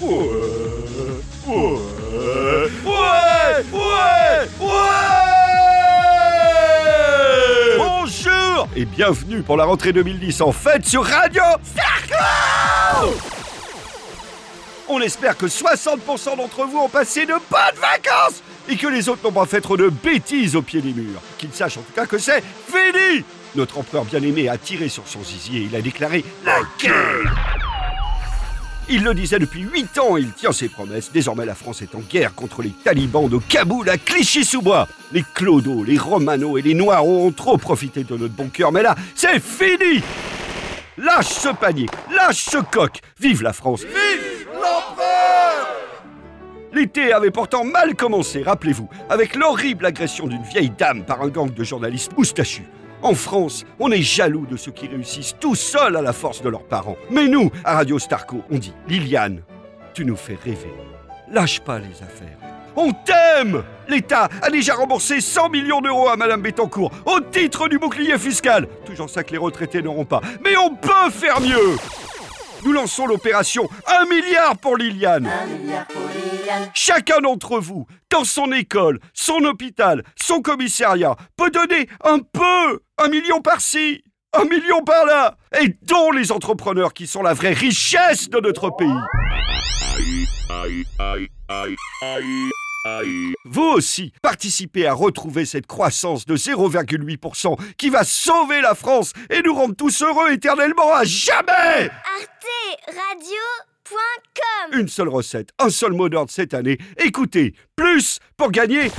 Ouais, ouais, ouais, ouais, Bonjour et bienvenue pour la rentrée 2010 en fête sur Radio Starco On espère que 60% d'entre vous ont passé de bonnes vacances et que les autres n'ont pas fait trop de bêtises au pied des murs. Qu'ils sachent en tout cas que c'est fini. Notre empereur bien-aimé a tiré sur son zizi et il a déclaré la guerre il le disait depuis 8 ans et il tient ses promesses. Désormais, la France est en guerre contre les talibans de Kaboul à Clichy-sous-Bois. Les Clodo, les Romano et les Noirs ont trop profité de notre bon cœur, mais là, c'est fini Lâche ce panier, lâche ce coq Vive la France Vive l'empereur L'été avait pourtant mal commencé, rappelez-vous, avec l'horrible agression d'une vieille dame par un gang de journalistes moustachus. En France, on est jaloux de ceux qui réussissent tout seuls à la force de leurs parents. Mais nous, à Radio Starco, on dit Liliane, tu nous fais rêver. Lâche pas les affaires. On t'aime L'État a déjà remboursé 100 millions d'euros à Madame Bettencourt au titre du bouclier fiscal. Toujours ça que les retraités n'auront pas. Mais on peut faire mieux nous lançons l'opération 1 milliard pour Liliane. Chacun d'entre vous, dans son école, son hôpital, son commissariat, peut donner un peu, un million par-ci, un million par-là, et dont les entrepreneurs qui sont la vraie richesse de notre pays. Vous aussi, participez à retrouver cette croissance de 0,8% qui va sauver la France et nous rendre tous heureux éternellement à jamais. Radio.com Une seule recette, un seul mot d'ordre cette année. Écoutez, plus pour gagner